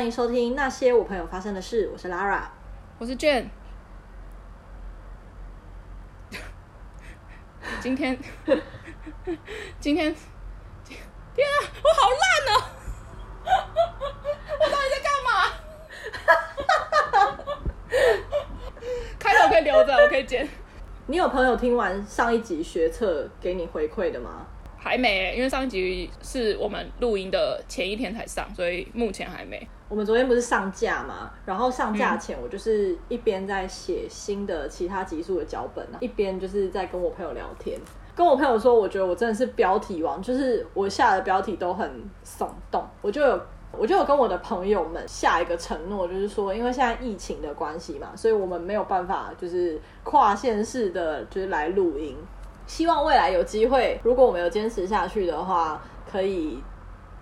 欢迎收听那些我朋友发生的事。我是 Lara，我是 Jane。今天，今天，天啊，我好烂哦！我到底在干嘛？开头可以留着，我可以剪。你有朋友听完上一集学测给你回馈的吗？还没，因为上一集是我们录音的前一天才上，所以目前还没。我们昨天不是上架嘛？然后上架前，我就是一边在写新的其他集数的脚本，一边就是在跟我朋友聊天。跟我朋友说，我觉得我真的是标题王，就是我下的标题都很耸动。我就有，我就有跟我的朋友们下一个承诺，就是说，因为现在疫情的关系嘛，所以我们没有办法就是跨县市的，就是来录音。希望未来有机会，如果我们有坚持下去的话，可以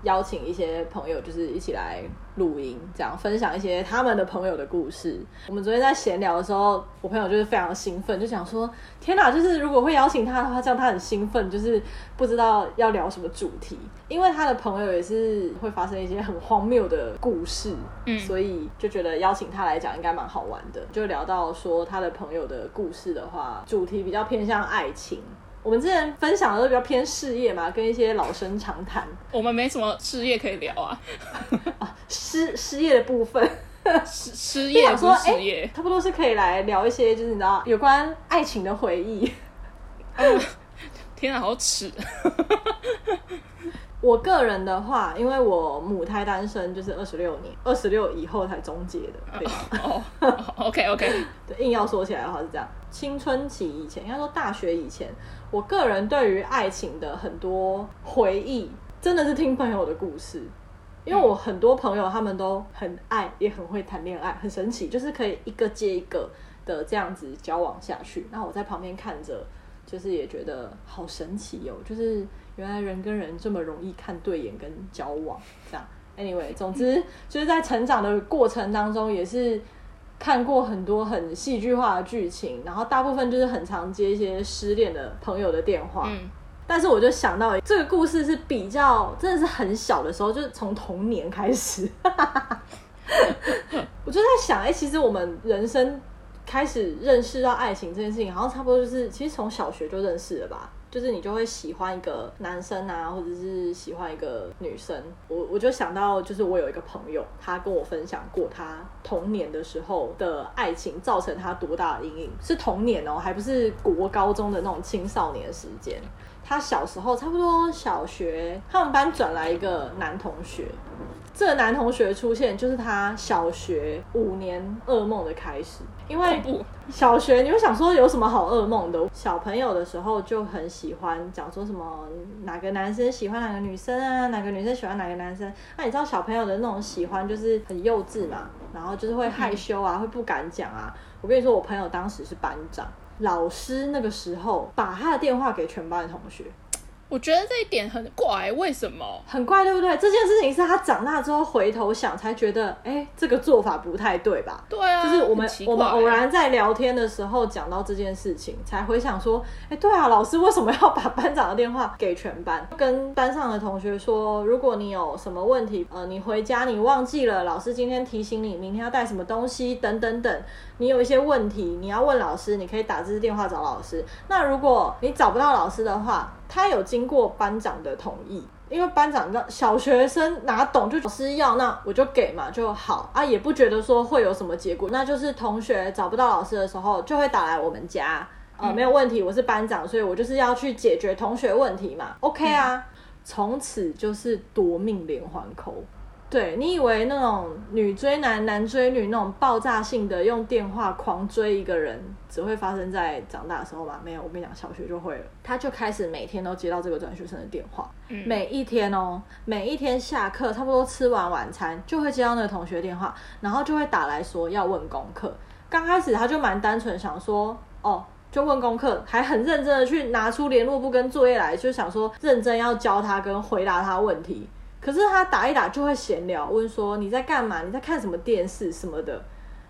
邀请一些朋友，就是一起来录音，这样分享一些他们的朋友的故事。我们昨天在闲聊的时候，我朋友就是非常兴奋，就想说：“天哪，就是如果会邀请他的话，这样他很兴奋，就是不知道要聊什么主题，因为他的朋友也是会发生一些很荒谬的故事，嗯，所以就觉得邀请他来讲应该蛮好玩的。就聊到说他的朋友的故事的话，主题比较偏向爱情。”我们之前分享的都比较偏事业嘛，跟一些老生常谈。我们没什么事业可以聊啊，啊失失业的部分，失失业 说失业，差不多是可以来聊一些，就是你知道有关爱情的回忆。嗯、天啊，好耻！我个人的话，因为我母胎单身，就是二十六年，二十六以后才终结的。对哦、oh,，OK OK，对，硬要说起来的话是这样。青春期以前，应该说大学以前，我个人对于爱情的很多回忆，真的是听朋友的故事。因为我很多朋友他们都很爱，也很会谈恋爱，很神奇，就是可以一个接一个的这样子交往下去。那我在旁边看着，就是也觉得好神奇哦，就是。原来人跟人这么容易看对眼跟交往，这样。Anyway，总之就是在成长的过程当中，也是看过很多很戏剧化的剧情，然后大部分就是很常接一些失恋的朋友的电话。嗯。但是我就想到这个故事是比较真的是很小的时候，就是从童年开始。我就在想，哎、欸，其实我们人生开始认识到爱情这件事情，好像差不多就是其实从小学就认识了吧。就是你就会喜欢一个男生啊，或者是喜欢一个女生。我我就想到，就是我有一个朋友，他跟我分享过他童年的时候的爱情造成他多大的阴影，是童年哦，还不是国高中的那种青少年时间。他小时候差不多小学，他们班转来一个男同学。这个男同学出现，就是他小学五年噩梦的开始。因为小学你会想说有什么好噩梦的？小朋友的时候就很喜欢讲说什么哪个男生喜欢哪个女生啊，哪个女生喜欢哪个男生。那你知道小朋友的那种喜欢就是很幼稚嘛，然后就是会害羞啊，会不敢讲啊。我跟你说，我朋友当时是班长，老师那个时候把他的电话给全班的同学。我觉得这一点很怪，为什么？很怪，对不对？这件事情是他长大之后回头想才觉得，哎，这个做法不太对吧？对啊，就是我们我们偶然在聊天的时候讲到这件事情，才回想说，哎，对啊，老师为什么要把班长的电话给全班？跟班上的同学说，如果你有什么问题，呃，你回家你忘记了，老师今天提醒你明天要带什么东西，等等等，你有一些问题你要问老师，你可以打这支电话找老师。那如果你找不到老师的话，他有经过班长的同意，因为班长让小学生哪懂，就老师要，那我就给嘛就好啊，也不觉得说会有什么结果。那就是同学找不到老师的时候，就会打来我们家，呃，没有问题，我是班长，所以我就是要去解决同学问题嘛，OK 啊，从此就是夺命连环扣。对，你以为那种女追男、男追女那种爆炸性的用电话狂追一个人，只会发生在长大的时候吗？没有，我跟你讲，小学就会了。他就开始每天都接到这个转学生的电话，嗯、每一天哦，每一天下课差不多吃完晚餐，就会接到那个同学电话，然后就会打来说要问功课。刚开始他就蛮单纯，想说哦，就问功课，还很认真的去拿出联络簿跟作业来，就想说认真要教他跟回答他问题。可是他打一打就会闲聊，问说你在干嘛？你在看什么电视什么的？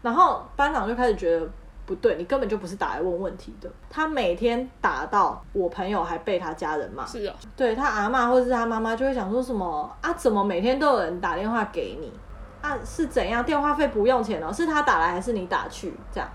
然后班长就开始觉得不对，你根本就不是打来问问题的。他每天打到我朋友还被他家人骂，是啊，对他阿妈或者是他妈妈就会想说什么啊？怎么每天都有人打电话给你？啊是怎样？电话费不用钱哦，是他打来还是你打去？这样，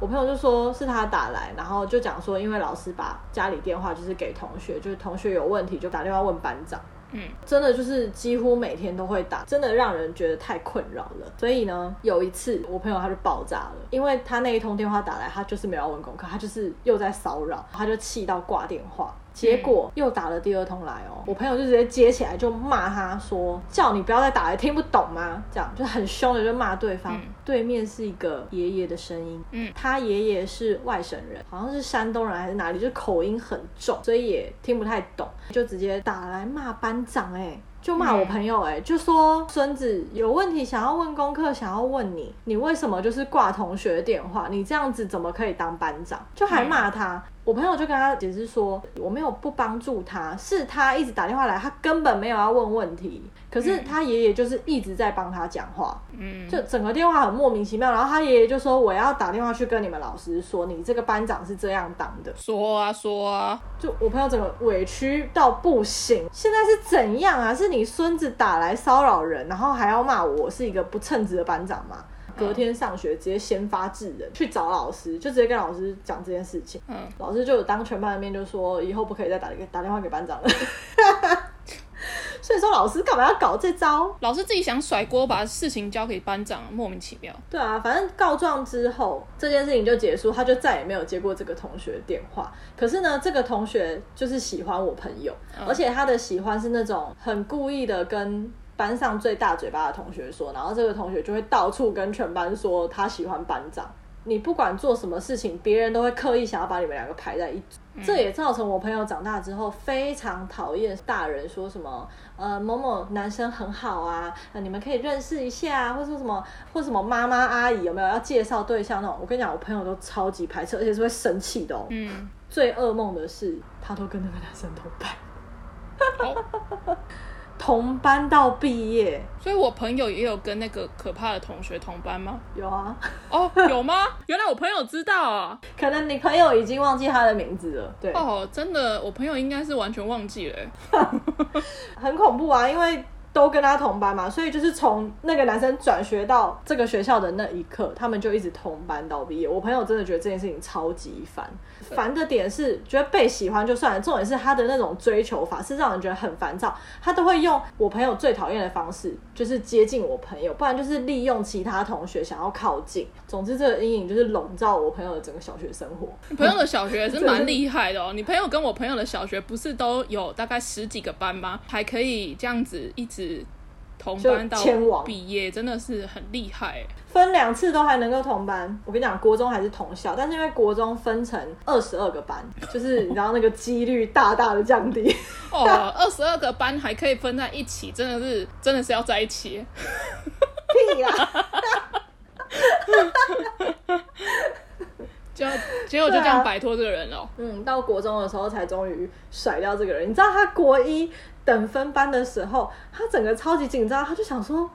我朋友就说是他打来，然后就讲说，因为老师把家里电话就是给同学，就是同学有问题就打电话问班长。嗯，真的就是几乎每天都会打，真的让人觉得太困扰了。所以呢，有一次我朋友他就爆炸了，因为他那一通电话打来，他就是没有问功课，他就是又在骚扰，他就气到挂电话。结果又打了第二通来哦，我朋友就直接接起来就骂他说：“叫你不要再打了，听不懂吗？”这样就很凶的就骂对方。嗯、对面是一个爷爷的声音，嗯，他爷爷是外省人，好像是山东人还是哪里，就口音很重，所以也听不太懂，就直接打来骂班长哎。就骂我朋友哎、欸，就说孙子有问题想要问功课，想要问你，你为什么就是挂同学电话？你这样子怎么可以当班长？就还骂他。嗯、我朋友就跟他解释说，我没有不帮助他，是他一直打电话来，他根本没有要问问题。可是他爷爷就是一直在帮他讲话，嗯，就整个电话很莫名其妙。然后他爷爷就说：“我要打电话去跟你们老师说，你这个班长是这样当的。”说啊说啊，就我朋友整个委屈到不行。现在是怎样啊？是你孙子打来骚扰人，然后还要骂我是一个不称职的班长吗？隔天上学直接先发制人去找老师，就直接跟老师讲这件事情。嗯，老师就有当全班的面就说：“以后不可以再打给打电话给班长了。”所以说老师干嘛要搞这招？老师自己想甩锅，把事情交给班长，莫名其妙。对啊，反正告状之后，这件事情就结束，他就再也没有接过这个同学电话。可是呢，这个同学就是喜欢我朋友，嗯、而且他的喜欢是那种很故意的跟班上最大嘴巴的同学说，然后这个同学就会到处跟全班说他喜欢班长。你不管做什么事情，别人都会刻意想要把你们两个排在一组，嗯、这也造成我朋友长大之后非常讨厌大人说什么，呃，某某男生很好啊，呃、你们可以认识一下，或者说什么，或什么妈妈阿姨有没有要介绍对象那种。我跟你讲，我朋友都超级排斥，而且是会生气的哦。嗯。最噩梦的是，他都跟那个男生同班。同班到毕业，所以我朋友也有跟那个可怕的同学同班吗？有啊，哦，有吗？原来我朋友知道啊，可能你朋友已经忘记他的名字了。对，哦，真的，我朋友应该是完全忘记了，很恐怖啊，因为。都跟他同班嘛，所以就是从那个男生转学到这个学校的那一刻，他们就一直同班到毕业。我朋友真的觉得这件事情超级烦，烦的点是觉得被喜欢就算了，重点是他的那种追求法是让人觉得很烦躁。他都会用我朋友最讨厌的方式，就是接近我朋友，不然就是利用其他同学想要靠近。总之，这个阴影就是笼罩我朋友的整个小学生活。你朋友的小学也是蛮厉害的哦。你朋友跟我朋友的小学不是都有大概十几个班吗？还可以这样子一直。同班到毕业真的是很厉害，分两次都还能够同班。我跟你讲，国中还是同校，但是因为国中分成二十二个班，就是你知道那个几率大大的降低。哦，二十二个班还可以分在一起，真的是真的是要在一起。屁啦！就结果就这样摆脱这个人了，啊。嗯，到国中的时候才终于甩掉这个人。你知道他国一等分班的时候，他整个超级紧张，他就想说：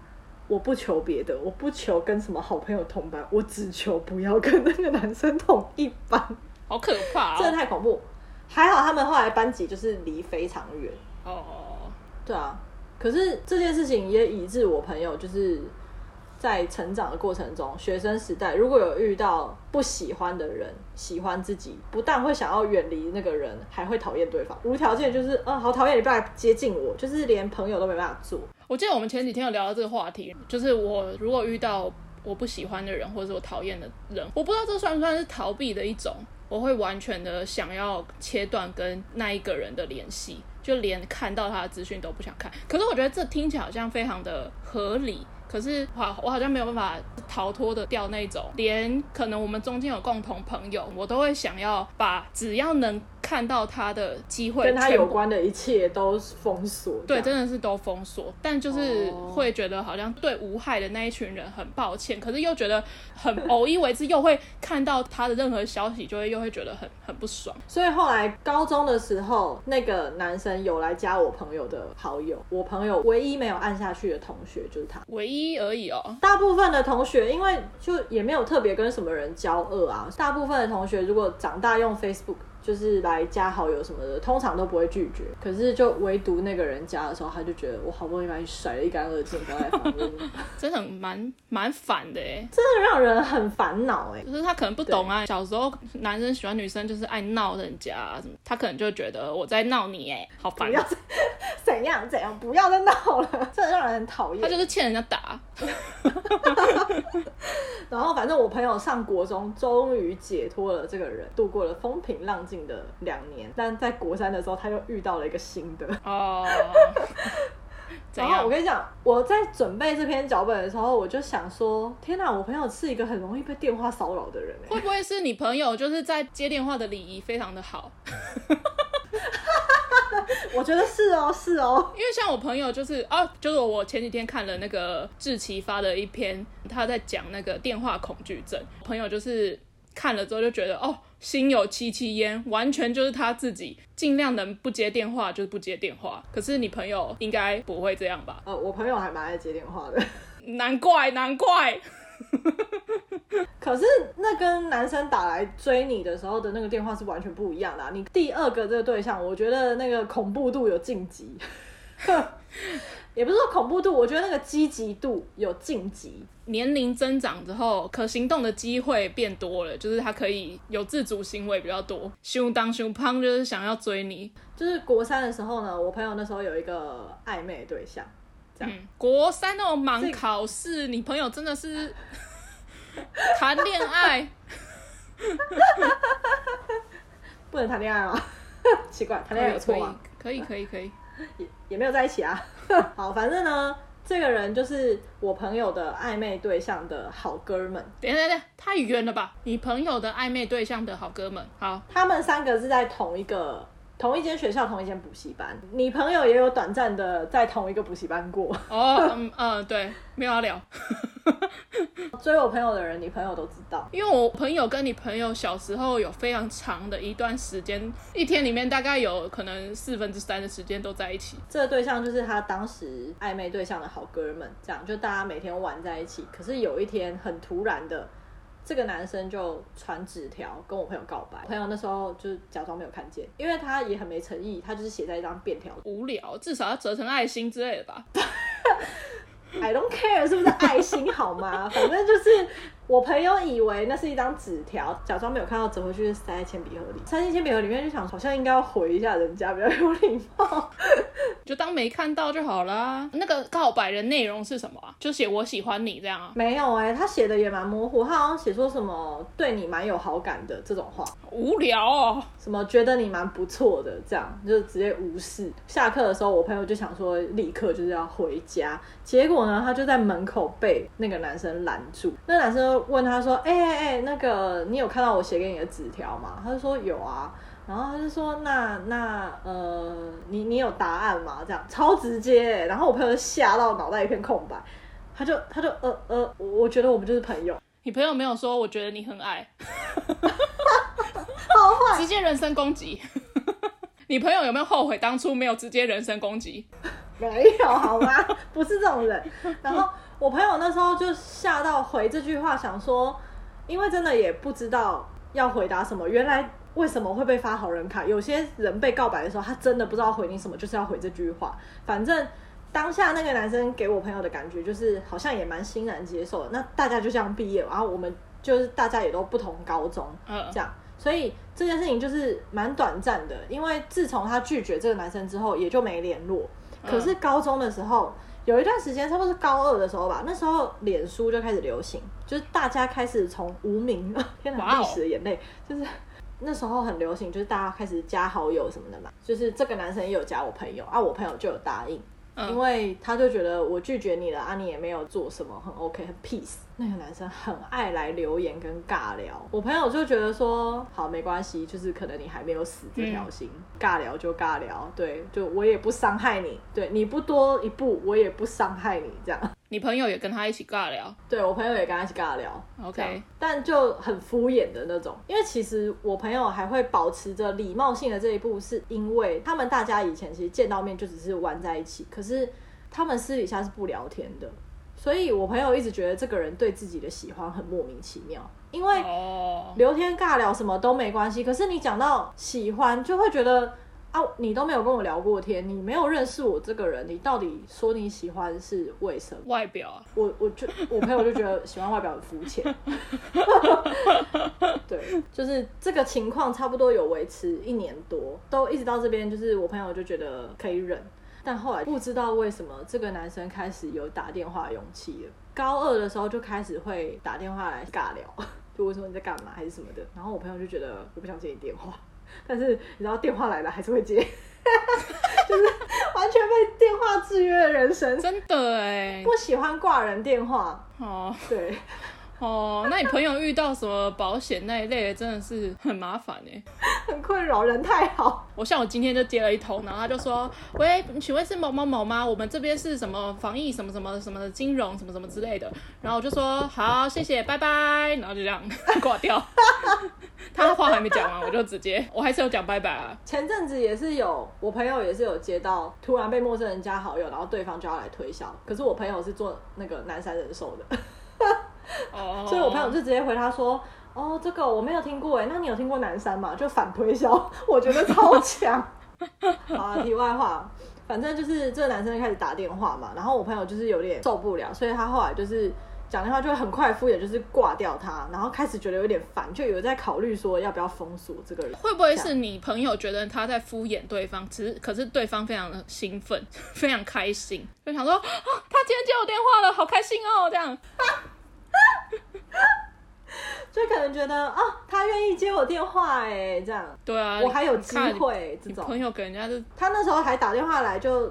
我不求别的，我不求跟什么好朋友同班，我只求不要跟那个男生同一班。好可怕，哦，真的太恐怖。还好他们后来班级就是离非常远。哦，对啊。可是这件事情也以致我朋友就是。在成长的过程中，学生时代如果有遇到不喜欢的人，喜欢自己，不但会想要远离那个人，还会讨厌对方，无条件就是，嗯，好讨厌你不来接近我，就是连朋友都没办法做。我记得我们前几天有聊到这个话题，就是我如果遇到我不喜欢的人，或者是我讨厌的人，我不知道这算不算是逃避的一种，我会完全的想要切断跟那一个人的联系，就连看到他的资讯都不想看。可是我觉得这听起来好像非常的合理。可是，好，我好像没有办法逃脱的掉那种，连可能我们中间有共同朋友，我都会想要把只要能。看到他的机会，跟他有关的一切都封锁。对，真的是都封锁。但就是会觉得好像对无害的那一群人很抱歉，可是又觉得很偶一为之，又会看到他的任何消息，就会又会觉得很很不爽。所以后来高中的时候，那个男生有来加我朋友的好友，我朋友唯一没有按下去的同学就是他，唯一而已哦。大部分的同学，因为就也没有特别跟什么人交恶啊。大部分的同学如果长大用 Facebook。就是来加好友什么的，通常都不会拒绝。可是就唯独那个人加的时候，他就觉得我好不容易把你甩得一干二净，不要再访问你，真的蛮蛮烦的哎，真的让人很烦恼哎。就是他可能不懂啊，小时候男生喜欢女生就是爱闹人家啊什么，他可能就觉得我在闹你哎，好烦。不要怎样怎样，不要再闹了，真的让人很讨厌。他就是欠人家打。然后反正我朋友上国中，终于解脱了这个人，度过了风平浪静的两年。但在国三的时候，他又遇到了一个新的哦。然后我跟你讲，我在准备这篇脚本的时候，我就想说：天哪，我朋友是一个很容易被电话骚扰的人。会不会是你朋友就是在接电话的礼仪非常的好？我觉得是哦，是哦，因为像我朋友就是哦，就是我前几天看了那个志奇发的一篇，他在讲那个电话恐惧症。朋友就是看了之后就觉得哦，心有戚戚焉，完全就是他自己尽量能不接电话就是不接电话。可是你朋友应该不会这样吧？呃，我朋友还蛮爱接电话的，难怪难怪。可是那跟男生打来追你的时候的那个电话是完全不一样的啊。你第二个这个对象，我觉得那个恐怖度有晋级，也不是说恐怖度，我觉得那个积极度有晋级。年龄增长之后，可行动的机会变多了，就是他可以有自主行为比较多。胸当胸胖就是想要追你。就是国三的时候呢，我朋友那时候有一个暧昧对象。嗯，国三那种忙考试，你朋友真的是 谈恋爱，不能谈恋爱吗？奇怪，谈恋爱有错吗？可以，可以，可以，也也没有在一起啊。好，反正呢，这个人就是我朋友的暧昧对象的好哥们。等等等，太远了吧？你朋友的暧昧对象的好哥们，好，他们三个是在同一个。同一间学校，同一间补习班，你朋友也有短暂的在同一个补习班过。哦，嗯嗯，对，没有要聊。追我朋友的人，你朋友都知道，因为我朋友跟你朋友小时候有非常长的一段时间，一天里面大概有可能四分之三的时间都在一起。这个对象就是他当时暧昧对象的好哥们，这样就大家每天玩在一起。可是有一天很突然的。这个男生就传纸条跟我朋友告白，朋友那时候就是假装没有看见，因为他也很没诚意，他就是写在一张便条，无聊，至少要折成爱心之类的吧。I don't care 是不是爱心好吗？反正就是我朋友以为那是一张纸条，假装没有看到，折回去塞在铅笔盒里。塞进铅笔盒里面就想，好像应该要回一下人家，比较有礼貌，就当没看到就好啦。那个告白的内容是什么啊？就写我喜欢你这样啊？没有哎、欸，他写的也蛮模糊，他好像写说什么对你蛮有好感的这种话。无聊哦，什么觉得你蛮不错的这样，就直接无视。下课的时候，我朋友就想说立刻就是要回家，结果呢，他就在门口被那个男生拦住。那男生问他说：“哎哎哎，那个你有看到我写给你的纸条吗？”他就说有啊，然后他就说：“那那呃，你你有答案吗？”这样超直接，然后我朋友就吓到脑袋一片空白，他就他就呃呃，我觉得我们就是朋友。你朋友没有说我觉得你很矮。好坏，直接人身攻击。你朋友有没有后悔当初没有直接人身攻击？没有，好吗？不是这种人。然后我朋友那时候就吓到回这句话，想说，因为真的也不知道要回答什么。原来为什么会被发好人卡？有些人被告白的时候，他真的不知道回你什么，就是要回这句话。反正当下那个男生给我朋友的感觉，就是好像也蛮欣然接受的。那大家就这样毕业，然后我们就是大家也都不同高中，嗯，这样。所以这件事情就是蛮短暂的，因为自从他拒绝这个男生之后，也就没联络。可是高中的时候，有一段时间，差不多是高二的时候吧，那时候脸书就开始流行，就是大家开始从无名，天哪，历史的眼泪，就是那时候很流行，就是大家开始加好友什么的嘛，就是这个男生也有加我朋友啊，我朋友就有答应。因为他就觉得我拒绝你了啊，你也没有做什么，很 OK，很 peace。那个男生很爱来留言跟尬聊，我朋友就觉得说，好，没关系，就是可能你还没有死这条心，嗯，尬聊就尬聊，对，就我也不伤害你，对，你不多一步，我也不伤害你，这样。你朋友也跟他一起尬聊，对，我朋友也跟他一起尬聊，OK，但就很敷衍的那种。因为其实我朋友还会保持着礼貌性的这一步，是因为他们大家以前其实见到面就只是玩在一起，可是他们私底下是不聊天的。所以我朋友一直觉得这个人对自己的喜欢很莫名其妙，因为聊天尬聊什么都没关系。可是你讲到喜欢，就会觉得。啊，你都没有跟我聊过天，你没有认识我这个人，你到底说你喜欢是为什么？外表啊，我我就我朋友就觉得喜欢外表很肤浅。对，就是这个情况差不多有维持一年多，都一直到这边，就是我朋友就觉得可以忍，但后来不知道为什么这个男生开始有打电话勇气了。高二的时候就开始会打电话来尬聊，就问说你在干嘛还是什么的，然后我朋友就觉得我不想接你电话。但是你知道电话来了还是会接，就是完全被电话制约的人生，真的哎，不喜欢挂人电话哦，对。哦，那你朋友遇到什么保险那一类的，真的是很麻烦哎，很困扰，人太好。我像我今天就接了一通，然后他就说：“喂，请问是某某某吗？我们这边是什么防疫什么什么什么金融什么什么之类的。”然后我就说：“好，谢谢，拜拜。”然后就这样 挂掉。他的话还没讲完，我就直接，我还是有讲拜拜啊。前阵子也是有，我朋友也是有接到，突然被陌生人加好友，然后对方就要来推销，可是我朋友是做那个南山人寿的。哦，所以我朋友就直接回他说：“哦，这个我没有听过哎，那你有听过南山吗？”就反推销，我觉得超强。好啊，题外话，反正就是这个男生开始打电话嘛，然后我朋友就是有点受不了，所以他后来就是讲电话就会很快敷衍，就是挂掉他，然后开始觉得有点烦，就有在考虑说要不要封锁这个人。会不会是你朋友觉得他在敷衍对方，只是可是对方非常的兴奋，非常开心，就想说啊，他今天接我电话了，好开心哦，这样。就可能觉得啊，他愿意接我电话哎，这样。对啊，我还有机会。这种朋友给人家是，他那时候还打电话来就，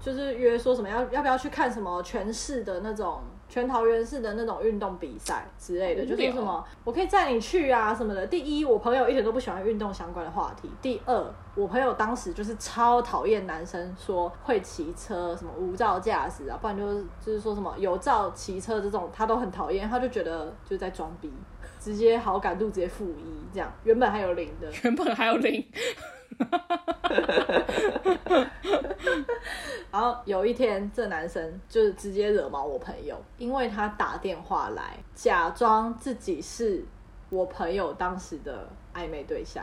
就就是约说什么要要不要去看什么全市的那种。全桃园市的那种运动比赛之类的，就说什么我可以载你去啊什么的。第一，我朋友一点都不喜欢运动相关的话题。第二，我朋友当时就是超讨厌男生说会骑车，什么无照驾驶啊，不然就是就是说什么有照骑车这种，他都很讨厌。他就觉得就是在装逼，直接好感度直接负一这样，原本还有零的，原本还有零。然后有一天，这男生就是直接惹毛我朋友，因为他打电话来，假装自己是我朋友当时的暧昧对象。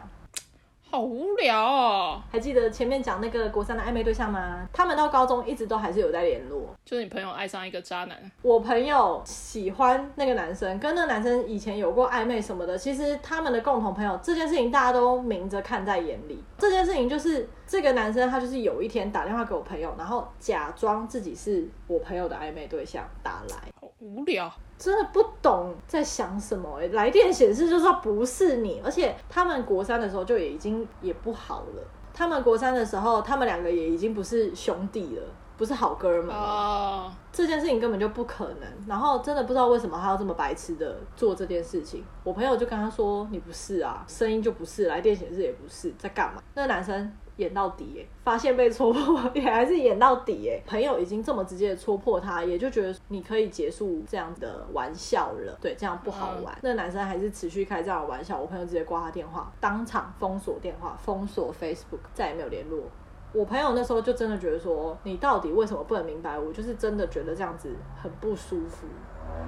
好无聊哦！还记得前面讲那个国三的暧昧对象吗？他们到高中一直都还是有在联络。就是你朋友爱上一个渣男，我朋友喜欢那个男生，跟那个男生以前有过暧昧什么的。其实他们的共同朋友这件事情，大家都明着看在眼里。这件事情就是这个男生他就是有一天打电话给我朋友，然后假装自己是我朋友的暧昧对象打来。好无聊。真的不懂在想什么来电显示就说不是你，而且他们国三的时候就也已经也不好了。他们国三的时候，他们两个也已经不是兄弟了，不是好哥们了。哦，这件事情根本就不可能。然后真的不知道为什么他要这么白痴的做这件事情。我朋友就跟他说：“你不是啊，声音就不是，来电显示也不是，在干嘛？”那个男生。演到底耶，发现被戳破也还是演到底耶。朋友已经这么直接的戳破他，也就觉得你可以结束这样的玩笑了。对，这样不好玩。嗯、那男生还是持续开这样的玩笑，我朋友直接挂他电话，当场封锁电话，封锁 Facebook，再也没有联络。我朋友那时候就真的觉得说，你到底为什么不能明白我？就是真的觉得这样子很不舒服。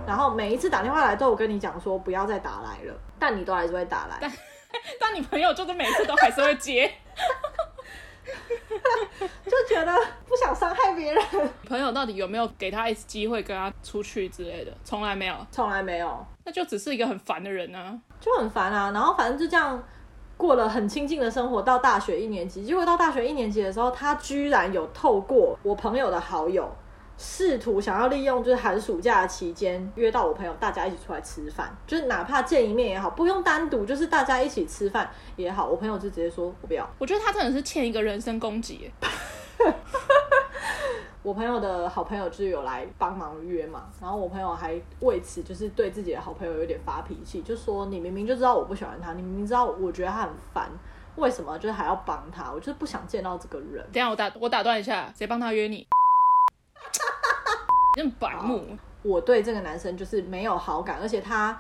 然后每一次打电话来都有跟你讲说不要再打来了，但你都还是会打来。但 但你朋友就是每次都还是会接。就觉得不想伤害别人。朋友到底有没有给他一次机会跟他出去之类的？从来没有，从来没有。那就只是一个很烦的人啊，就很烦啊。然后反正就这样过了很亲近的生活，到大学一年级。结果到大学一年级的时候，他居然有透过我朋友的好友。试图想要利用就是寒暑假的期间约到我朋友，大家一起出来吃饭，就是哪怕见一面也好，不用单独，就是大家一起吃饭也好。我朋友就直接说我不要。我觉得他真的是欠一个人身攻击。我朋友的好朋友就是有来帮忙约嘛，然后我朋友还为此就是对自己的好朋友有点发脾气，就说你明明就知道我不喜欢他，你明明知道我觉得他很烦，为什么就是还要帮他？我就是不想见到这个人。等下我打我打断一下，谁帮他约你？真白目！我对这个男生就是没有好感，而且他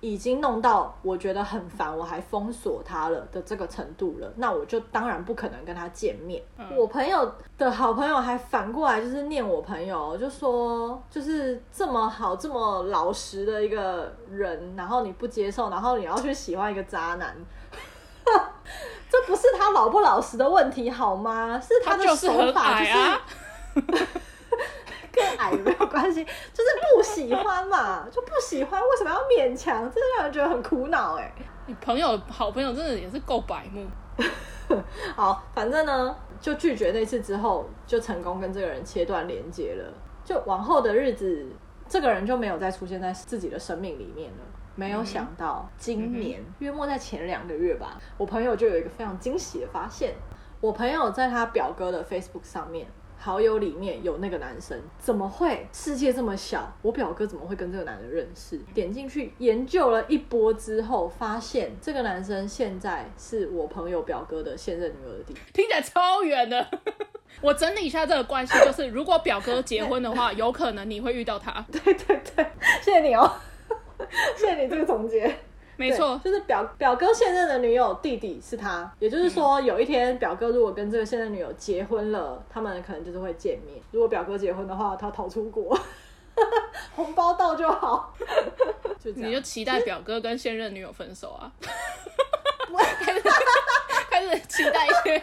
已经弄到我觉得很烦，我还封锁他了的这个程度了，那我就当然不可能跟他见面。嗯、我朋友的好朋友还反过来就是念我朋友，就说就是这么好这么老实的一个人，然后你不接受，然后你要去喜欢一个渣男，这不是他老不老实的问题好吗？是他的手法就是。跟 矮没有关系，就是不喜欢嘛，就不喜欢，为什么要勉强？真的让人觉得很苦恼哎。你朋友好朋友真的也是够白目。好，反正呢，就拒绝那次之后，就成功跟这个人切断连接了。就往后的日子，这个人就没有再出现在自己的生命里面了。没有想到今年月末在前两个月吧，我朋友就有一个非常惊喜的发现。我朋友在他表哥的 Facebook 上面。好友里面有那个男生，怎么会？世界这么小，我表哥怎么会跟这个男的认识？点进去研究了一波之后，发现这个男生现在是我朋友表哥的现任女友的弟弟，听起来超远的。我整理一下这个关系，就是如果表哥结婚的话，有可能你会遇到他。对对对，谢谢你哦，谢谢你这个总结。没错，就是表表哥现任的女友弟弟是他，也就是说，有一天表哥如果跟这个现任女友结婚了，他们可能就是会见面。如果表哥结婚的话，他逃出国，红包到就好。就你就期待表哥跟现任女友分手啊？开始开始期待一些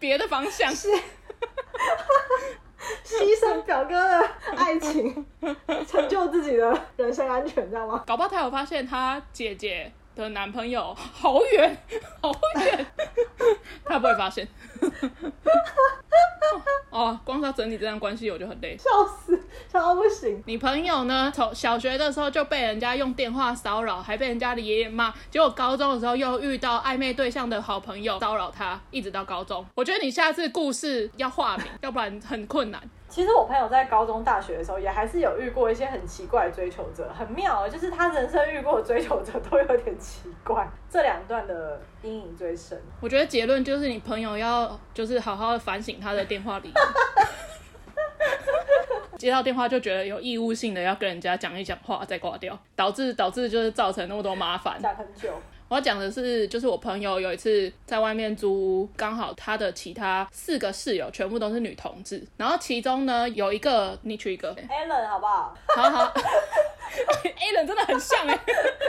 别的方向。牺牲表哥的爱情，成就自己的人身安全，知道吗？搞不好他有发现他姐姐的男朋友好远，好远，他不会发现。哦，光是要整理这段关系，我就很累，笑死，笑到不行。你朋友呢？从小学的时候就被人家用电话骚扰，还被人家的爷爷骂，结果高中的时候又遇到暧昧对象的好朋友骚扰他，一直到高中。我觉得你下次故事要化名，要不然很困难。其实我朋友在高中、大学的时候，也还是有遇过一些很奇怪的追求者，很妙，就是他人生遇过的追求者都有点奇怪。这两段的阴影最深。我觉得结论就是你朋友要就是好好的反省他的电话里，接到电话就觉得有义务性的要跟人家讲一讲话再挂掉，导致导致就是造成那么多麻烦，讲很久。我要讲的是，就是我朋友有一次在外面租屋，刚好他的其他四个室友全部都是女同志，然后其中呢有一个你取一个，Allen 好不好？好好，Allen 真的很像哎，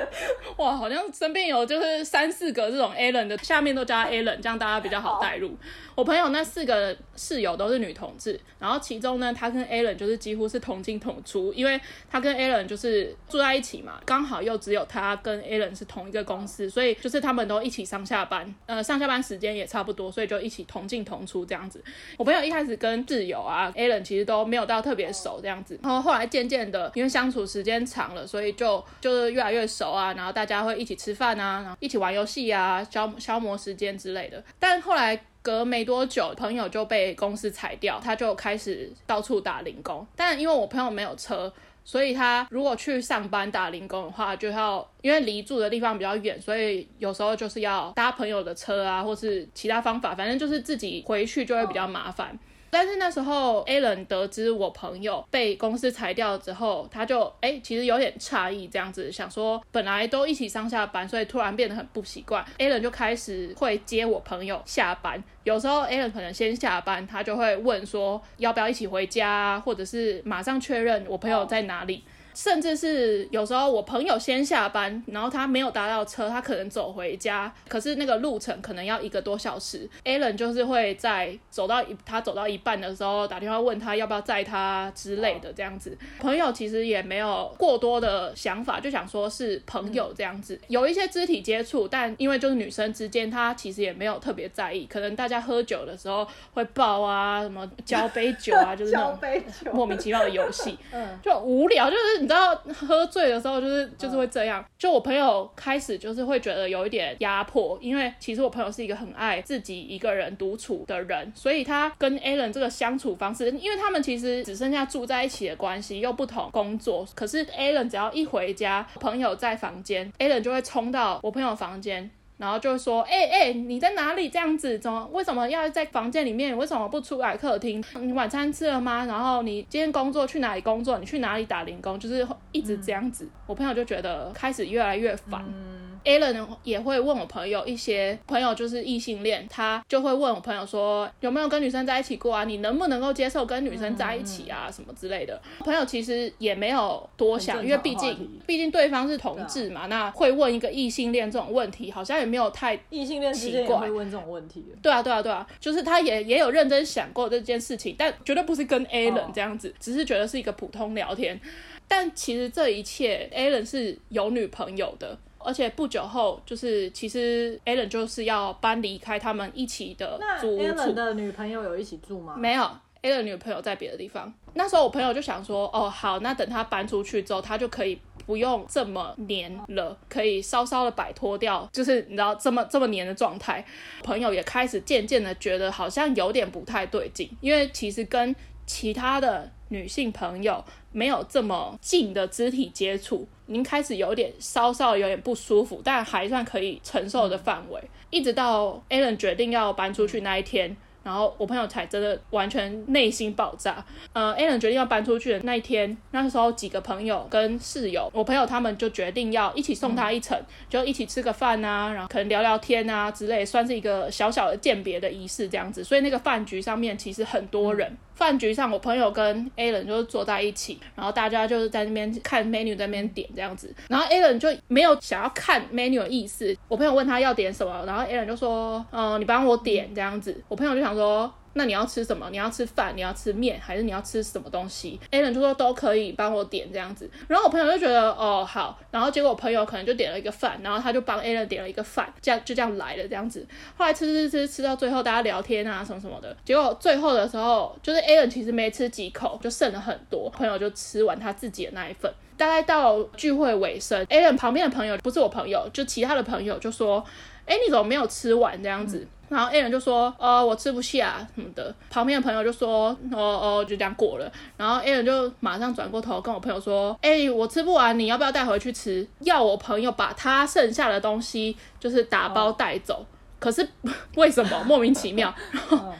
哇，好像身边有就是三四个这种 Allen 的，下面都叫他 Allen，这样大家比较好带入。我朋友那四个室友都是女同志，然后其中呢，他跟 Allen 就是几乎是同进同出，因为他跟 Allen 就是住在一起嘛，刚好又只有他跟 Allen 是同一个公司，所以就是他们都一起上下班，呃，上下班时间也差不多，所以就一起同进同出这样子。我朋友一开始跟挚友啊 Allen 其实都没有到特别熟这样子，然后后来渐渐的，因为相处时间长了，所以就就是越来越熟啊，然后大家会一起吃饭啊，然后一起玩游戏啊，消消磨时间之类的。但后来。隔没多久，朋友就被公司裁掉，他就开始到处打零工。但因为我朋友没有车，所以他如果去上班打零工的话，就要因为离住的地方比较远，所以有时候就是要搭朋友的车啊，或是其他方法，反正就是自己回去就会比较麻烦。但是那时候，Alan 得知我朋友被公司裁掉之后，他就哎、其实有点诧异，这样子想说，本来都一起上下班，所以突然变得很不习惯。Alan 就开始会接我朋友下班，有时候 Alan 可能先下班，他就会问说要不要一起回家，或者是马上确认我朋友在哪里。甚至是有时候我朋友先下班，然后他没有搭到车，他可能走回家，可是那个路程可能要一个多小时。Alan 就是会在走到一他走到一半的时候打电话问他要不要载他之类的这样子。朋友其实也没有过多的想法，就想说是朋友这样子，有一些肢体接触，但因为就是女生之间，他其实也没有特别在意。可能大家喝酒的时候会抱啊，什么交杯酒啊，就是那种 莫名其妙的游戏，嗯，就无聊，就是。你知道喝醉的时候就是就是会这样，就我朋友开始就是会觉得有一点压迫，因为其实我朋友是一个很爱自己一个人独处的人，所以他跟 Alan 这个相处方式，因为他们其实只剩下住在一起的关系，又不同工作，可是 Alan 只要一回家，朋友在房间，Alan 就会冲到我朋友房间。然后就会说，哎、欸、哎、欸，你在哪里？这样子，怎么为什么要在房间里面？为什么不出来客厅？你晚餐吃了吗？然后你今天工作去哪里工作？你去哪里打零工？就是一直这样子。嗯、我朋友就觉得开始越来越烦。嗯 Alan 也会问我朋友一些朋友就是异性恋，他就会问我朋友说有没有跟女生在一起过啊？你能不能够接受跟女生在一起啊？什么之类的。朋友其实也没有多想，因为毕竟毕竟对方是同志嘛，那会问一个异性恋这种问题，好像也没有太异性恋之间也会问这种问题。对啊，对啊，对啊，就是他也也有认真想过这件事情，但绝对不是跟 Alan 这样子，只是觉得是一个普通聊天。但其实这一切，Alan 是有女朋友的。而且不久后，就是其实 Alan 就是要搬离开他们一起的租屋处。的女朋友有一起住吗？没有，Alan 女朋友在别的地方。那时候我朋友就想说，哦，好，那等他搬出去之后，他就可以不用这么黏了，可以稍稍的摆脱掉，就是你知道这么这么黏的状态。朋友也开始渐渐的觉得好像有点不太对劲，因为其实跟其他的女性朋友没有这么近的肢体接触，已经开始有点稍稍有点不舒服，但还算可以承受的范围。一直到 Alan 决定要搬出去那一天。然后我朋友才真的完全内心爆炸。呃，Alan 决定要搬出去的那一天，那时候几个朋友跟室友，我朋友他们就决定要一起送他一程，就一起吃个饭啊，然后可能聊聊天啊之类，算是一个小小的鉴别的仪式这样子。所以那个饭局上面其实很多人。饭局上，我朋友跟 Alan 就是坐在一起，然后大家就是在那边看 menu，在那边点这样子。然后 Alan 就没有想要看 menu 的意思。我朋友问他要点什么，然后 Alan 就说：“嗯、你帮我点这样子。”我朋友就想说。那你要吃什么？你要吃饭？你要吃面？还是你要吃什么东西？Alan 就说都可以，帮我点这样子。然后我朋友就觉得哦好，然后结果我朋友可能就点了一个饭，然后他就帮 Alan 点了一个饭，这样就这样来了这样子。后来吃吃吃吃到最后，大家聊天啊什么什么的，结果最后的时候，就是 Alan 其实没吃几口，就剩了很多，朋友就吃完他自己的那一份。大概到聚会尾声，Alan 旁边的朋友不是我朋友，就其他的朋友就说：“哎，你怎么没有吃完这样子？”然后 Alan 就说：“呃，我吃不下什么的。”旁边的朋友就说：“哦哦，就这样过了。”然后 Alan 就马上转过头跟我朋友说：“哎，我吃不完，你要不要带回去吃？”要我朋友把他剩下的东西就是打包带走。哦、可是 为什么莫名其妙？哦、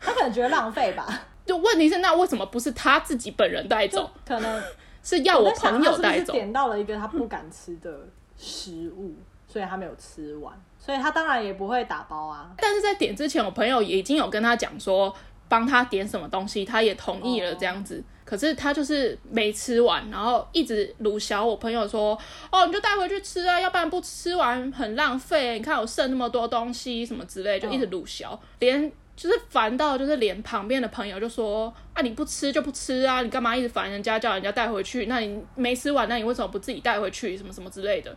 他可能觉得浪费吧。就问题是，那为什么不是他自己本人带走？可能是要我朋友带走。是是点到了一个他不敢吃的食物，所以他没有吃完。所以他当然也不会打包啊，但是在点之前，我朋友也已经有跟他讲说，帮他点什么东西，他也同意了这样子。哦、可是他就是没吃完，然后一直鲁小我朋友说，哦，你就带回去吃啊，要不然不吃完很浪费。你看我剩那么多东西什么之类，就一直鲁小，哦、连就是烦到就是连旁边的朋友就说，啊，你不吃就不吃啊，你干嘛一直烦人家叫人家带回去？那你没吃完，那你为什么不自己带回去？什么什么之类的。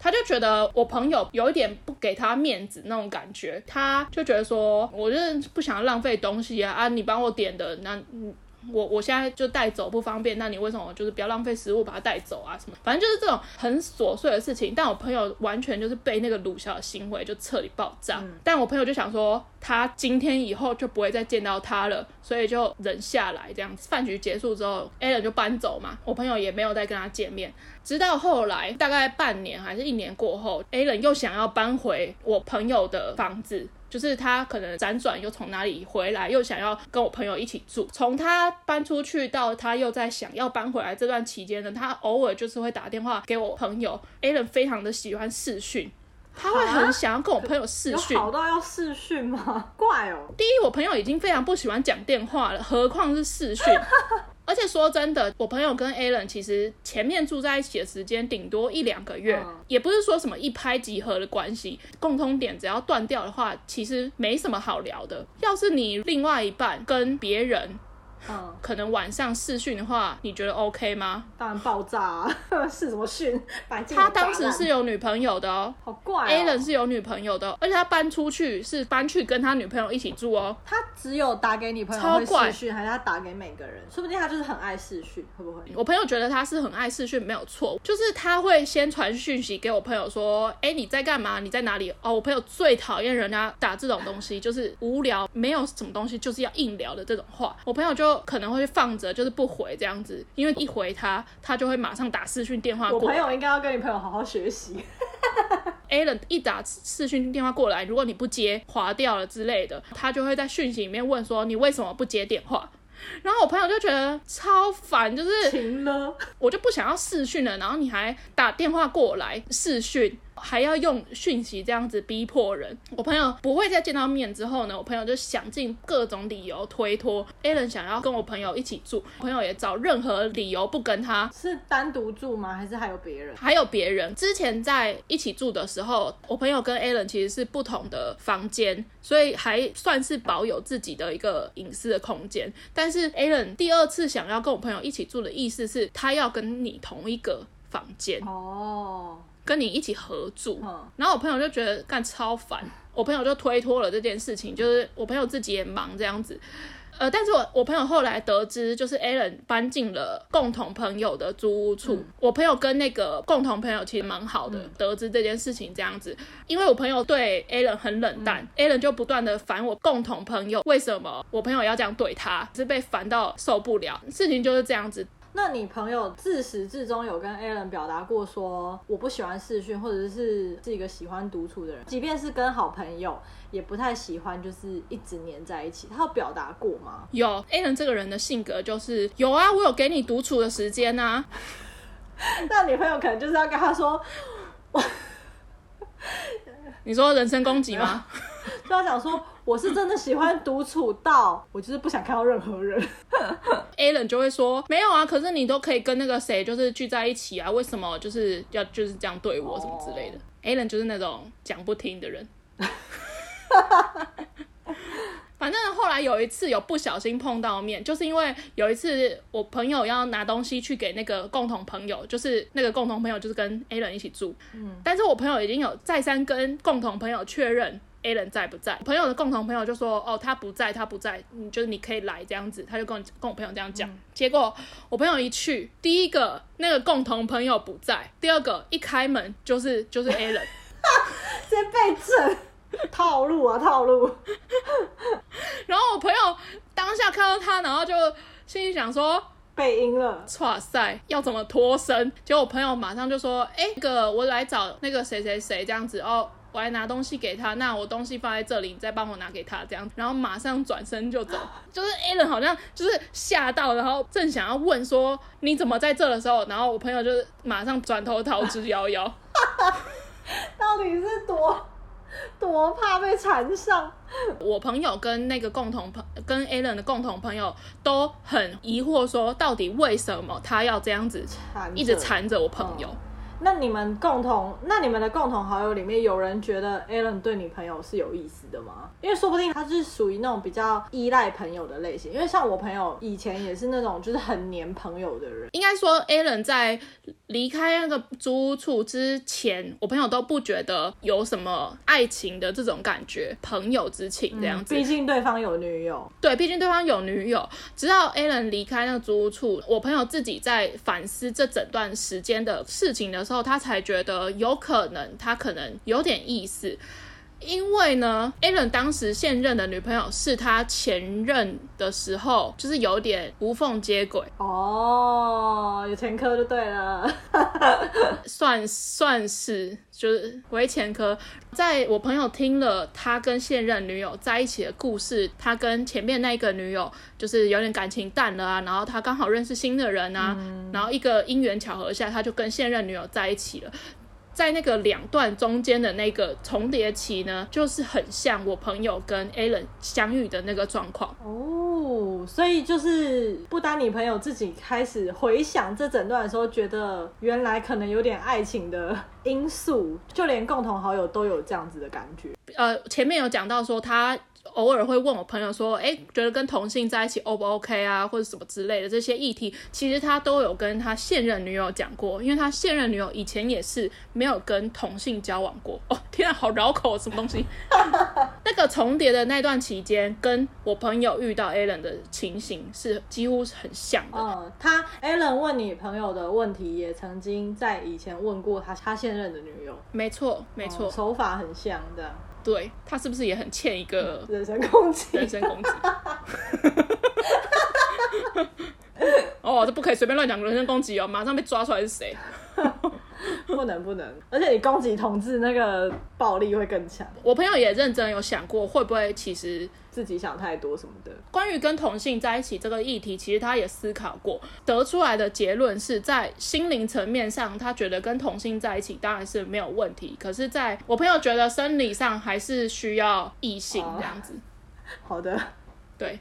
他就觉得我朋友有一点不给他面子那种感觉，他就觉得说，我就是不想浪费东西啊啊，你帮我点的那。我我现在就带走不方便，那你为什么就是不要浪费食物把它带走啊？什么，反正就是这种很琐碎的事情。但我朋友完全就是被那个鲁小的行为就彻底爆炸。嗯、但我朋友就想说，他今天以后就不会再见到他了，所以就忍下来这样子。饭局结束之后，Alan 就搬走嘛，我朋友也没有再跟他见面。直到后来大概半年还是一年过后，Alan 又想要搬回我朋友的房子。就是他可能辗转又从哪里回来，又想要跟我朋友一起住。从他搬出去到他又在想要搬回来这段期间呢，他偶尔就是会打电话给我朋友。Alan 非常的喜欢视讯，他会很想要跟我朋友视讯。好到要视讯吗？怪哦。第一，我朋友已经非常不喜欢讲电话了，何况是视讯。而且说真的，我朋友跟 Alan 其实前面住在一起的时间顶多一两个月，嗯、也不是说什么一拍即合的关系。共通点只要断掉的话，其实没什么好聊的。要是你另外一半跟别人。嗯，可能晚上试讯的话，你觉得 OK 吗？当然爆炸啊！试什么讯？他当时是有女朋友的哦，好怪哦。Alan 是有女朋友的，而且他搬出去是搬去跟他女朋友一起住哦。他只有打给女朋友会视讯，还是他打给每个人？说不定他就是很爱试讯，会不会？我朋友觉得他是很爱试讯，没有错，就是他会先传讯息给我朋友说：“哎，你在干嘛？你在哪里？”哦，我朋友最讨厌人家打这种东西，就是无聊，没有什么东西，就是要硬聊的这种话。我朋友就。可能会放着，就是不回这样子，因为一回他，他就会马上打视讯电话过来。我朋友应该要跟你朋友好好学习。Alan 一打视讯电话过来，如果你不接，划掉了之类的，他就会在讯息里面问说，你为什么不接电话？然后我朋友就觉得超烦，就是停了，我就不想要视讯了，然后你还打电话过来视讯。还要用讯息这样子逼迫人，我朋友不会再见到面之后呢，我朋友就想尽各种理由推脱 Alan 想要跟我朋友一起住，朋友也找任何理由不跟他。是单独住吗？还是还有别人？还有别人。之前在一起住的时候，我朋友跟 Alan 其实是不同的房间，所以还算是保有自己的一个隐私的空间。但是 Alan 第二次想要跟我朋友一起住的意思是，他要跟你同一个房间。哦。跟你一起合住，然后我朋友就觉得干超烦，我朋友就推脱了这件事情，就是我朋友自己也忙这样子，呃，但是我我朋友后来得知，就是 Alan 搬进了共同朋友的租屋处，嗯、我朋友跟那个共同朋友其实蛮好的，嗯、得知这件事情这样子，因为我朋友对 Alan 很冷淡、嗯、，Alan 就不断的烦我共同朋友，为什么我朋友要这样对他，是被烦到受不了，事情就是这样子。那你朋友自始至终有跟 Alan 表达过说我不喜欢视讯，或者是是一个喜欢独处的人，即便是跟好朋友，也不太喜欢就是一直黏在一起。他有表达过吗？有，Alan 这个人的性格就是有啊，我有给你独处的时间啊。那女朋友可能就是要跟他说，你说人身攻击吗？就要讲说，我是真的喜欢独处到，我就是不想看到任何人。Alan 就会说，没有啊，可是你都可以跟那个谁就是聚在一起啊，为什么就是要就是这样对我什么之类的。Oh. Alan 就是那种讲不听的人。反正后来有一次有不小心碰到面，就是因为有一次我朋友要拿东西去给那个共同朋友，就是那个共同朋友就是跟 Alan 一起住，嗯，但是我朋友已经有再三跟共同朋友确认 Alan 在不在，朋友的共同朋友就说哦他不在他不在，你就是你可以来这样子，他就跟我跟我朋友这样讲，嗯，结果我朋友一去，第一个那个共同朋友不在，第二个一开门就是就是 Alan，直接被整。套路啊，套路！然后我朋友当下看到他，然后就心里想说：被阴了，哇塞，要怎么脱身？结果我朋友马上就说：哎、欸，那个我来找那个谁谁谁这样子。哦，我来拿东西给他，那我东西放在这里，你再帮我拿给他这样子。然后马上转身就走，就是 Alan 好像就是吓到，然后正想要问说你怎么在这的时候，然后我朋友就是马上转头逃之夭夭。到底是多？多怕被缠上！我朋友跟那个共同朋跟 Alan 的共同朋友都很疑惑，说到底为什么他要这样子一直缠着我朋友？那你们共同，那你们的共同好友里面有人觉得 Alan 对你朋友是有意思的吗？因为说不定他是属于那种比较依赖朋友的类型。因为像我朋友以前也是那种就是很黏朋友的人。应该说 Alan 在离开那个租屋处之前，我朋友都不觉得有什么爱情的这种感觉，朋友之情这样子。嗯，毕竟对方有女友。对，毕竟对方有女友。直到 Alan 离开那个租屋处，我朋友自己在反思这整段时间的事情的时候，后他才觉得有可能，他可能有点意思。因为呢，Alan 当时现任的女朋友是他前任的时候，就是有点无缝接轨哦，有前科就对了，算算是就是为前科。在我朋友听了他跟现任女友在一起的故事，他跟前面那个女友就是有点感情淡了啊，然后他刚好认识新的人啊，嗯、然后一个因缘巧合下，他就跟现任女友在一起了。在那个两段中间的那个重叠期呢，就是很像我朋友跟 Alan 相遇的那个状况哦，所以就是不单你朋友自己开始回想这整段的时候，觉得原来可能有点爱情的因素，就连共同好友都有这样子的感觉。呃，前面有讲到说他。偶尔会问我朋友说：“哎，觉得跟同性在一起 O 不 OK 啊，或者什么之类的这些议题，其实他都有跟他现任女友讲过，因为他现任女友以前也是没有跟同性交往过。哦，天啊，好绕口，什么东西？那个重叠的那段期间，跟我朋友遇到 Alan 的情形是几乎是很像的。嗯，他 Alan 问你朋友的问题，也曾经在以前问过他他现任的女友。没错，没错，嗯，手法很像的。”对，他是不是也很欠一个人身攻击？人身攻击。哦，这不可以随便乱讲人身攻击哦，马上被抓出来是谁？不能不能，而且你攻击同志那个暴力会更强。我朋友也认真有想过，会不会其实自己想太多什么的。关于跟同性在一起这个议题，其实他也思考过，得出来的结论是在心灵层面上，他觉得跟同性在一起当然是没有问题。可是在我朋友觉得生理上还是需要异性这样子。好，好的，对。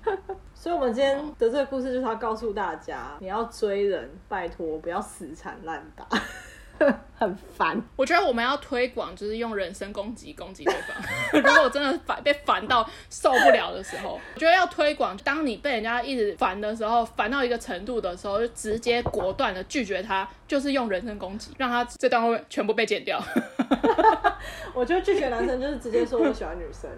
所以，我们今天的这个故事就是要告诉大家，你要追人，拜托不要死缠烂打，很烦。我觉得我们要推广，就是用人身攻击攻击对方。如果我真的烦被烦到受不了的时候，我觉得要推广，当你被人家一直烦的时候，烦到一个程度的时候，就直接果断的拒绝他，就是用人身攻击，让他这段会全部被剪掉。我觉得拒绝男生就是直接说我喜欢女生。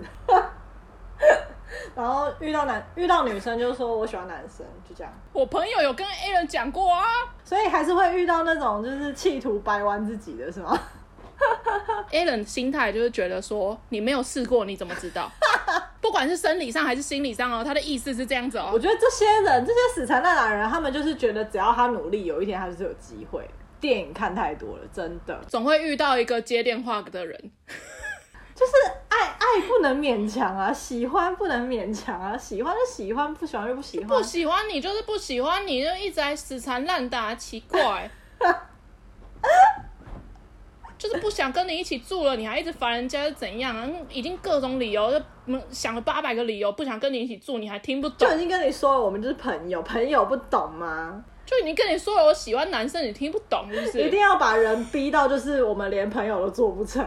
然后遇到男遇到女生就说我喜欢男生，就这样。我朋友有跟 Alan 讲过啊，所以还是会遇到那种就是企图掰弯自己的是吗？Alan 心态就是觉得说你没有试过你怎么知道？不管是生理上还是心理上哦，他的意思是这样子哦。我觉得这些人这些死缠烂打的人，他们就是觉得只要他努力，有一天他就是有机会。电影看太多了，真的总会遇到一个接电话的人。就是爱爱不能勉强啊，喜欢不能勉强啊，喜欢就喜欢，不喜欢就不喜欢。不喜欢你就是不喜欢你，就一直在死缠烂打，奇怪。就是不想跟你一起住了，你还一直烦人家是怎样啊？已经各种理由，就想了八百个理由不想跟你一起住，你还听不懂？就已经跟你说了，我们就是朋友，朋友不懂吗？就已经跟你说了，我喜欢男生，你听不懂是不是？一定要把人逼到，就是我们连朋友都做不成。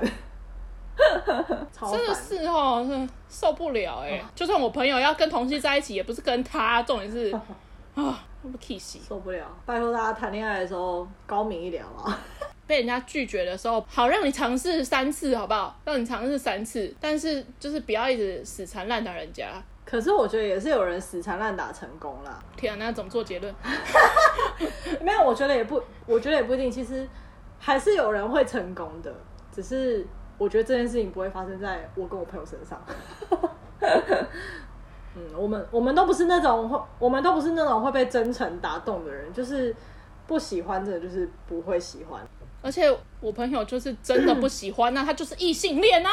真的是哦，受不了哎！就算我朋友要跟同性在一起，也不是跟他，重点是 啊，不气死，受不了！拜托大家谈恋爱的时候高明一点啊！被人家拒绝的时候，好让你尝试三次，好不好？让你尝试三次，但是就是不要一直死缠烂打人家。可是我觉得也是有人死缠烂打成功了。天啊，那怎么做结论？没有，我觉得也不，我觉得也不一定。其实还是有人会成功的，只是。我觉得这件事情不会发生在我跟我朋友身上。嗯，我们我们都不是那种会，我们都不是那种会被真诚打动的人，就是不喜欢的，就是不会喜欢。而且我朋友就是真的不喜欢 那、他就是异性恋啊。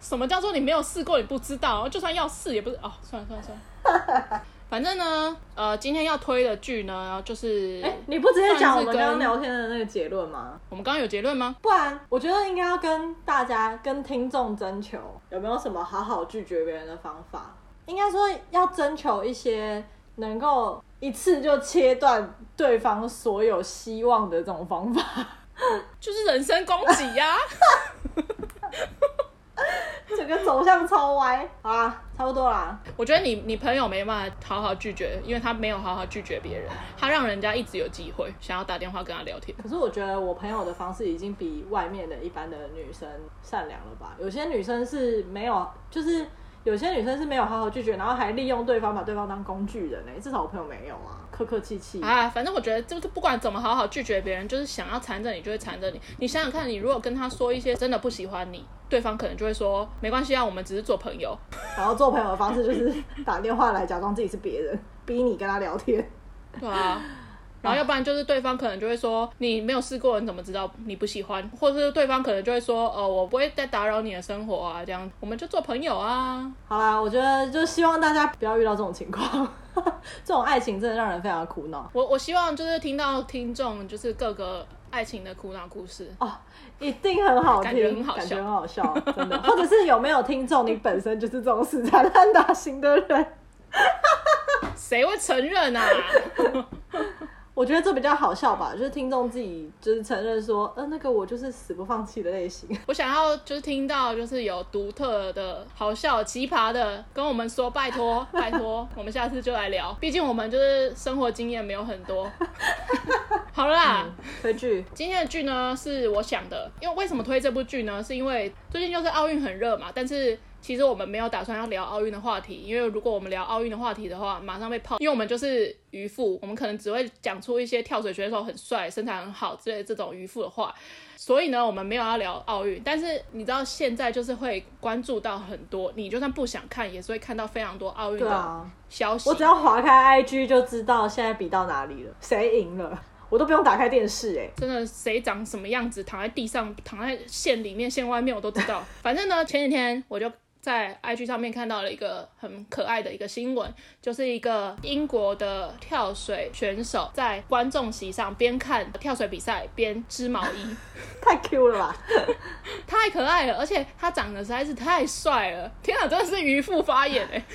什么叫做你没有试过你不知道？就算要试也不是哦。算了算了算了。反正呢，呃，今天要推的剧呢，就是……哎，你不直接讲我们刚刚聊天的那个结论吗？我们刚刚有结论吗？不然，我觉得应该要跟大家、跟听众征求，有没有什么好好拒绝别人的方法？应该说要征求一些能够一次就切断对方所有希望的这种方法，就是人身攻击呀。整个走向超歪啊，差不多啦。我觉得你你朋友没办法好好拒绝，因为他没有好好拒绝别人，他让人家一直有机会想要打电话跟他聊天。可是我觉得我朋友的方式已经比外面的一般的女生善良了吧？有些女生是没有，就是。有些女生是没有好好拒绝，然后还利用对方，把对方当工具人呢。至少我朋友没有啊，客客气气啊。反正我觉得，就是不管怎么好好拒绝别人，就是想要缠着你，就会缠着你。你想想看，你如果跟他说一些真的不喜欢你，对方可能就会说没关系啊，我们只是做朋友。然后 做朋友的方式就是打电话来，假装自己是别人，逼你跟他聊天。对啊。然后要不然就是对方可能就会说，你没有试过，你怎么知道你不喜欢？或者是对方可能就会说，哦，我不会再打扰你的生活啊，这样我们就做朋友啊。好啦，我觉得就希望大家不要遇到这种情况，这种爱情真的让人非常苦恼。我我希望就是听到听众就是各个爱情的苦恼故事哦，一定很好听，感觉很好笑，感觉很好笑，真的。或者是有没有听众，你本身就是这种死缠烂打型的人？谁会承认啊？我觉得这比较好笑吧，就是听众自己就是承认说，呃，那个我就是死不放弃的类型。我想要就是听到就是有独特的、好笑、奇葩的，跟我们说，拜托 拜托，我们下次就来聊。毕竟我们就是生活经验没有很多。好了啦，嗯，推剧，今天的剧呢是我想的，因为为什么推这部剧呢？是因为最近就是奥运很热嘛，但是。其实我们没有打算要聊奥运的话题，因为如果我们聊奥运的话题的话，马上被泡。因为我们就是渔夫，我们可能只会讲出一些跳水选手很帅、身材很好之类的这种渔夫的话。所以呢，我们没有要聊奥运。但是你知道，现在就是会关注到很多，你就算不想看，也是会看到非常多奥运的消息。我只要划开 IG 就知道现在比到哪里了，谁赢了。我都不用打开电视哎、欸。真的，谁长什么样子，躺在地上，躺在线里面、线外面，我都知道。反正呢，前几天我就。在 IG 上面看到了一个很可爱的一个新闻，就是一个英国的跳水选手在观众席上边看跳水比赛边织毛衣，太 Q 了吧，太可爱了，而且他长得实在是太帅了，天啊，真的是渔夫发言哎。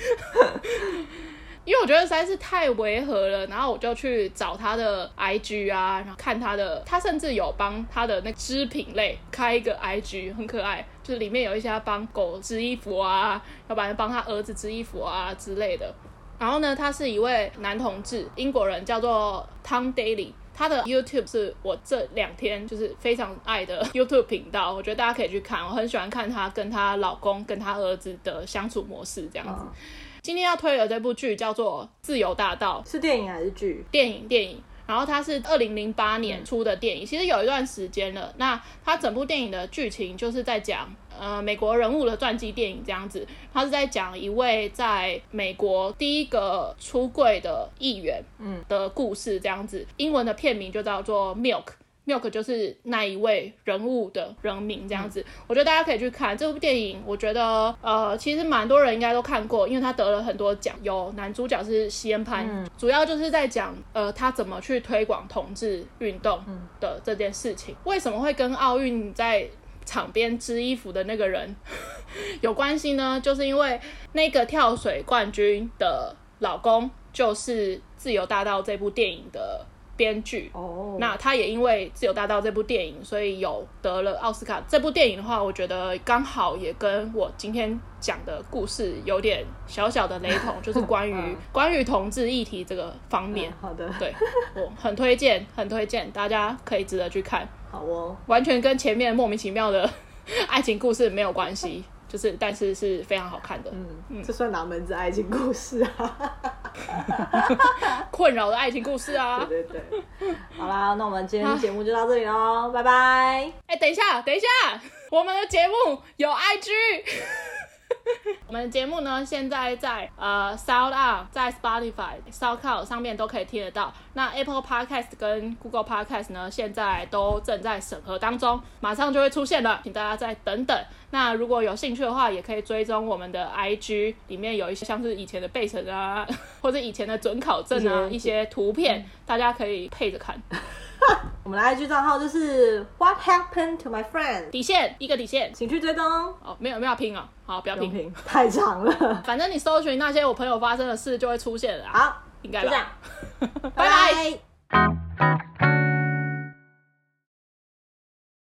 因为我觉得实在是太违和了，然后我就去找他的 IG 啊，然后看他的，他甚至有帮他的那织品类开一个 IG，很可爱，就是里面有一些帮狗织衣服啊，要不然帮他儿子织衣服啊之类的。然后呢，他是一位男同志，英国人，叫做 Tom Daly，他的 YouTube 是我这两天就是非常爱的 YouTube 频道，我觉得大家可以去看，我很喜欢看他跟他老公跟他儿子的相处模式这样子。哦今天要推的这部剧叫做《自由大道》，是电影还是剧？电影，电影。然后它是二零零八年出的电影，其实有一段时间了。那它整部电影的剧情就是在讲呃美国人物的传记电影这样子，它是在讲一位在美国第一个出柜的议员嗯的故事这样子。英文的片名就叫做《Milk》。Milk 就是那一位人物的人名这样子，嗯、我觉得大家可以去看这部电影。我觉得呃，其实蛮多人应该都看过，因为他得了很多奖。有男主角是西恩潘，嗯、主要就是在讲呃他怎么去推广同志运动的这件事情。为什么会跟奥运在场边织衣服的那个人 有关系呢？就是因为那个跳水冠军的老公就是《自由大道》这部电影的。编剧，oh. 那他也因为《自由大道》这部电影，所以有得了奥斯卡。这部电影的话，我觉得刚好也跟我今天讲的故事有点小小的雷同，就是 关于关于同志议题这个方面。好的，对，我很推荐，很推荐，大家可以值得去看。好哦，完全跟前面莫名其妙的爱情故事没有关系。就是，但是是非常好看的。嗯，嗯，这算哪门子爱情故事啊？困扰的爱情故事啊！对对对。好啦，那我们今天节目就到这里喽，拜拜。哎，等一下，等一下，我们的节目有 IG。我们的节目呢，现在在呃 SoundOn，在 Spotify、SoundCloud 上面都可以听得到。那 Apple Podcast 跟 Google Podcast 呢，现在都正在审核当中，马上就会出现了，请大家再等等。那如果有兴趣的话，也可以追踪我们的 IG，里面有一些像是以前的备程啊，或者以前的准考证啊，一些图片，嗯、大家可以配着看。我们的 IG 账号就是 What happened to my friend？底线一个底线，请去追踪哦。没有没有拼啊，好不要拼，拼 太长了。反正你搜寻那些我朋友发生的事就会出现了。好，应该吧。就这样，拜拜。